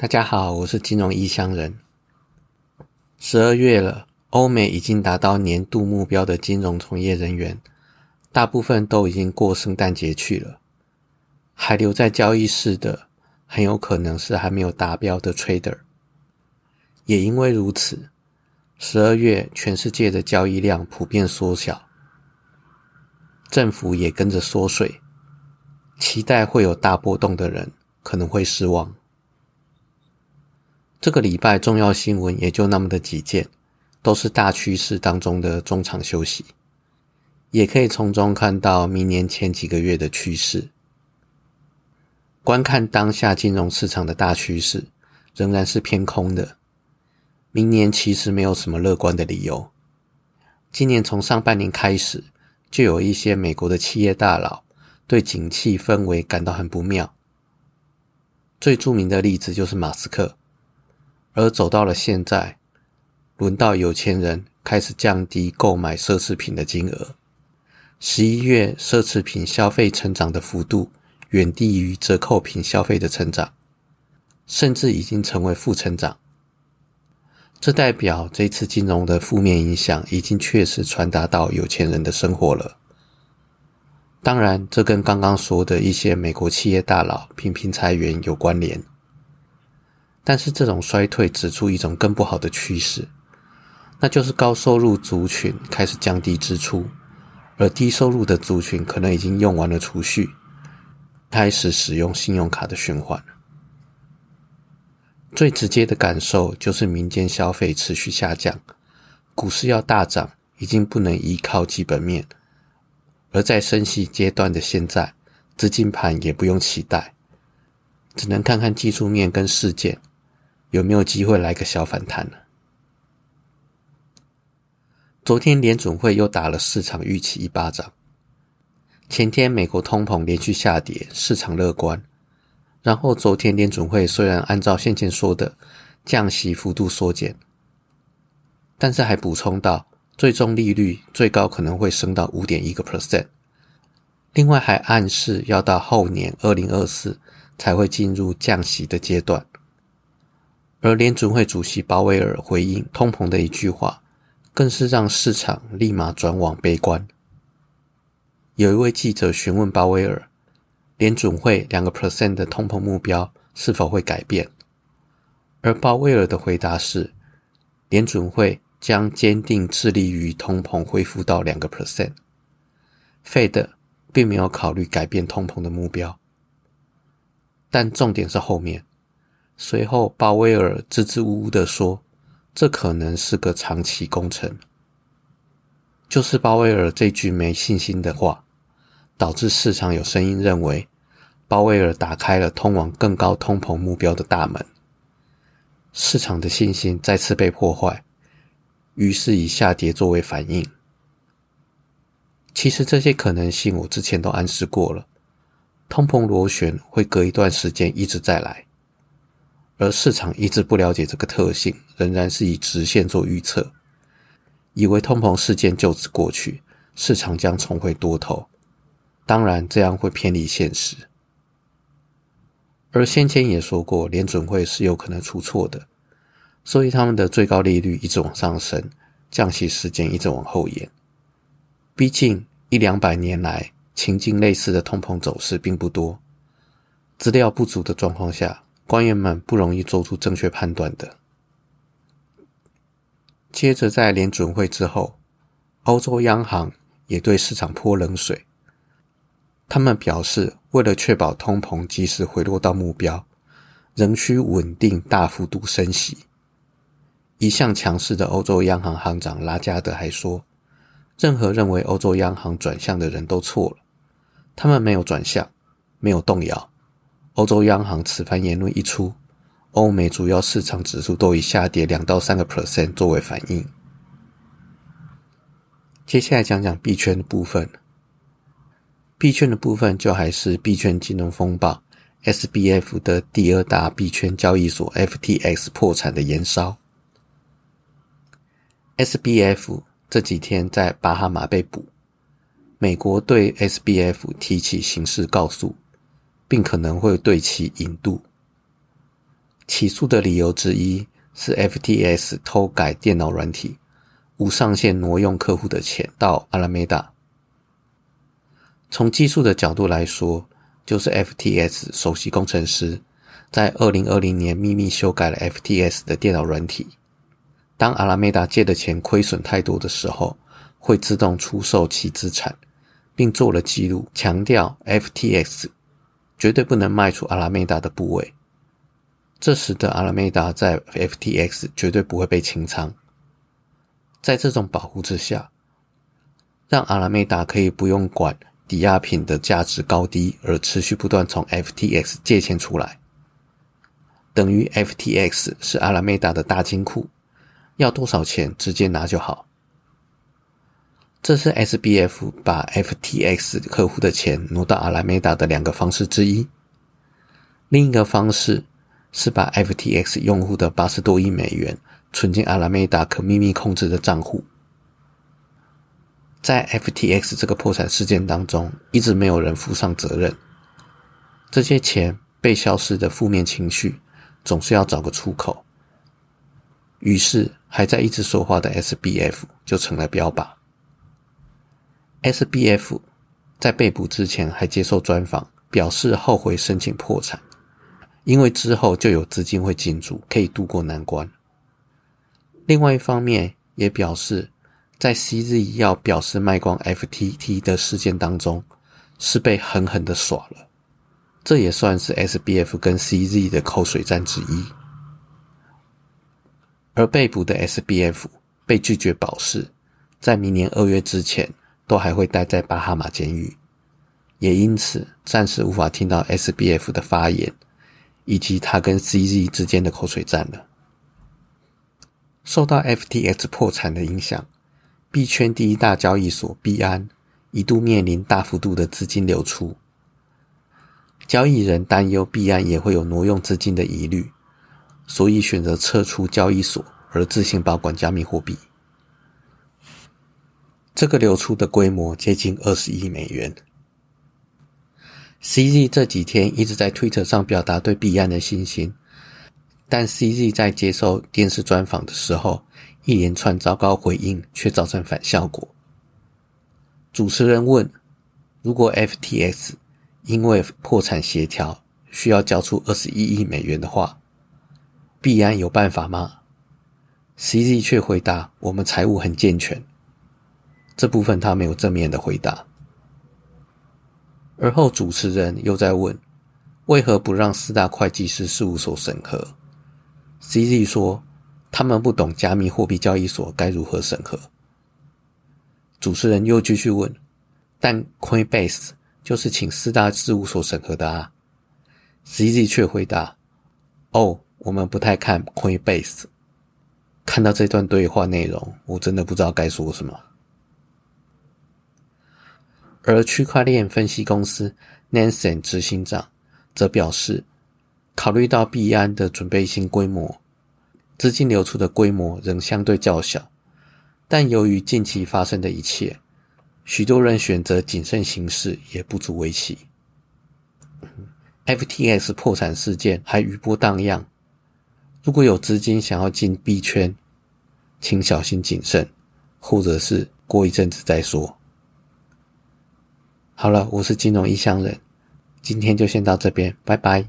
大家好，我是金融异乡人。十二月了，欧美已经达到年度目标的金融从业人员，大部分都已经过圣诞节去了，还留在交易室的，很有可能是还没有达标的 trader。也因为如此，十二月全世界的交易量普遍缩小，政府也跟着缩水，期待会有大波动的人可能会失望。这个礼拜重要新闻也就那么的几件，都是大趋势当中的中场休息，也可以从中看到明年前几个月的趋势。观看当下金融市场的大趋势，仍然是偏空的。明年其实没有什么乐观的理由。今年从上半年开始，就有一些美国的企业大佬对景气氛围感到很不妙。最著名的例子就是马斯克。而走到了现在，轮到有钱人开始降低购买奢侈品的金额。十一月奢侈品消费成长的幅度远低于折扣品消费的成长，甚至已经成为负成长。这代表这次金融的负面影响已经确实传达到有钱人的生活了。当然，这跟刚刚说的一些美国企业大佬频频裁员有关联。但是这种衰退指出一种更不好的趋势，那就是高收入族群开始降低支出，而低收入的族群可能已经用完了储蓄，开始使用信用卡的循环。最直接的感受就是民间消费持续下降，股市要大涨已经不能依靠基本面，而在升息阶段的现在，资金盘也不用期待，只能看看技术面跟事件。有没有机会来个小反弹呢？昨天联准会又打了市场预期一巴掌。前天美国通膨连续下跌，市场乐观。然后昨天联准会虽然按照先前说的降息幅度缩减，但是还补充到最终利率最高可能会升到五点一个 percent。另外还暗示要到后年二零二四才会进入降息的阶段。而联准会主席鲍威尔回应通膨的一句话，更是让市场立马转往悲观。有一位记者询问鲍威尔，联准会两个 percent 的通膨目标是否会改变？而鲍威尔的回答是，联准会将坚定致力于通膨恢复到两个 percent。Fed 并没有考虑改变通膨的目标，但重点是后面。随后，鲍威尔支支吾吾地说：“这可能是个长期工程。”就是鲍威尔这句没信心的话，导致市场有声音认为，鲍威尔打开了通往更高通膨目标的大门，市场的信心再次被破坏，于是以下跌作为反应。其实这些可能性我之前都暗示过了，通膨螺旋会隔一段时间一直再来。而市场一直不了解这个特性，仍然是以直线做预测，以为通膨事件就此过去，市场将重回多头。当然，这样会偏离现实。而先前也说过，联准会是有可能出错的，所以他们的最高利率一直往上升，降息时间一直往后延。毕竟一两百年来，情境类似的通膨走势并不多，资料不足的状况下。官员们不容易做出正确判断的。接着，在联准会之后，欧洲央行也对市场泼冷水。他们表示，为了确保通膨及时回落到目标，仍需稳定大幅度升息。一向强势的欧洲央行行长拉加德还说：“任何认为欧洲央行转向的人都错了，他们没有转向，没有动摇。”欧洲央行此番言论一出，欧美主要市场指数都以下跌两到三个 percent 作为反应。接下来讲讲币圈的部分，币圈的部分就还是币圈金融风暴 SBF 的第二大币圈交易所 FTX 破产的延烧。SBF 这几天在巴哈马被捕，美国对 SBF 提起刑事告诉。并可能会对其引渡。起诉的理由之一是 FTS 偷改电脑软体，无上限挪用客户的钱到阿拉梅达。从技术的角度来说，就是 FTS 首席工程师在二零二零年秘密修改了 FTS 的电脑软体。当阿拉梅达借的钱亏损太多的时候，会自动出售其资产，并做了记录，强调 FTX 绝对不能卖出阿拉梅达的部位。这使得阿拉梅达在 FTX 绝对不会被清仓。在这种保护之下，让阿拉梅达可以不用管。抵押品的价值高低，而持续不断从 FTX 借钱出来，等于 FTX 是阿拉梅达的大金库，要多少钱直接拿就好。这是 SBF 把 FTX 客户的钱挪到阿拉梅达的两个方式之一。另一个方式是把 FTX 用户的八十多亿美元存进阿拉梅达可秘密控制的账户。在 FTX 这个破产事件当中，一直没有人负上责任。这些钱被消失的负面情绪，总是要找个出口。于是，还在一直说话的 SBF 就成了标靶。SBF 在被捕之前还接受专访，表示后悔申请破产，因为之后就有资金会进驻，可以渡过难关。另外一方面，也表示。在 CZ 要表示卖光 FTT 的事件当中，是被狠狠的耍了。这也算是 SBF 跟 CZ 的口水战之一。而被捕的 SBF 被拒绝保释，在明年二月之前都还会待在巴哈马监狱，也因此暂时无法听到 SBF 的发言，以及他跟 CZ 之间的口水战了。受到 FTX 破产的影响。币圈第一大交易所币安一度面临大幅度的资金流出，交易人担忧币安也会有挪用资金的疑虑，所以选择撤出交易所，而自行保管加密货币。这个流出的规模接近二十亿美元。CZ 这几天一直在推特上表达对币安的信心，但 CZ 在接受电视专访的时候。一连串糟糕回应，却造成反效果。主持人问：“如果 FTX 因为破产协调需要交出二十一亿美元的话，币安有办法吗？”CZ 却回答：“我们财务很健全。”这部分他没有正面的回答。而后主持人又在问：“为何不让四大会计师事务所审核？”CZ 说。他们不懂加密货币交易所该如何审核。主持人又继续问：“但 Coinbase 就是请四大事务所审核的啊？”CZ 却回答：“哦，我们不太看 Coinbase。”看到这段对话内容，我真的不知道该说什么。而区块链分析公司 Nansen 执行长则表示，考虑到币安的准备性规模。资金流出的规模仍相对较小，但由于近期发生的一切，许多人选择谨慎行事也不足为奇。FTX 破产事件还余波荡漾，如果有资金想要进币圈，请小心谨慎，或者是过一阵子再说。好了，我是金融异乡人，今天就先到这边，拜拜。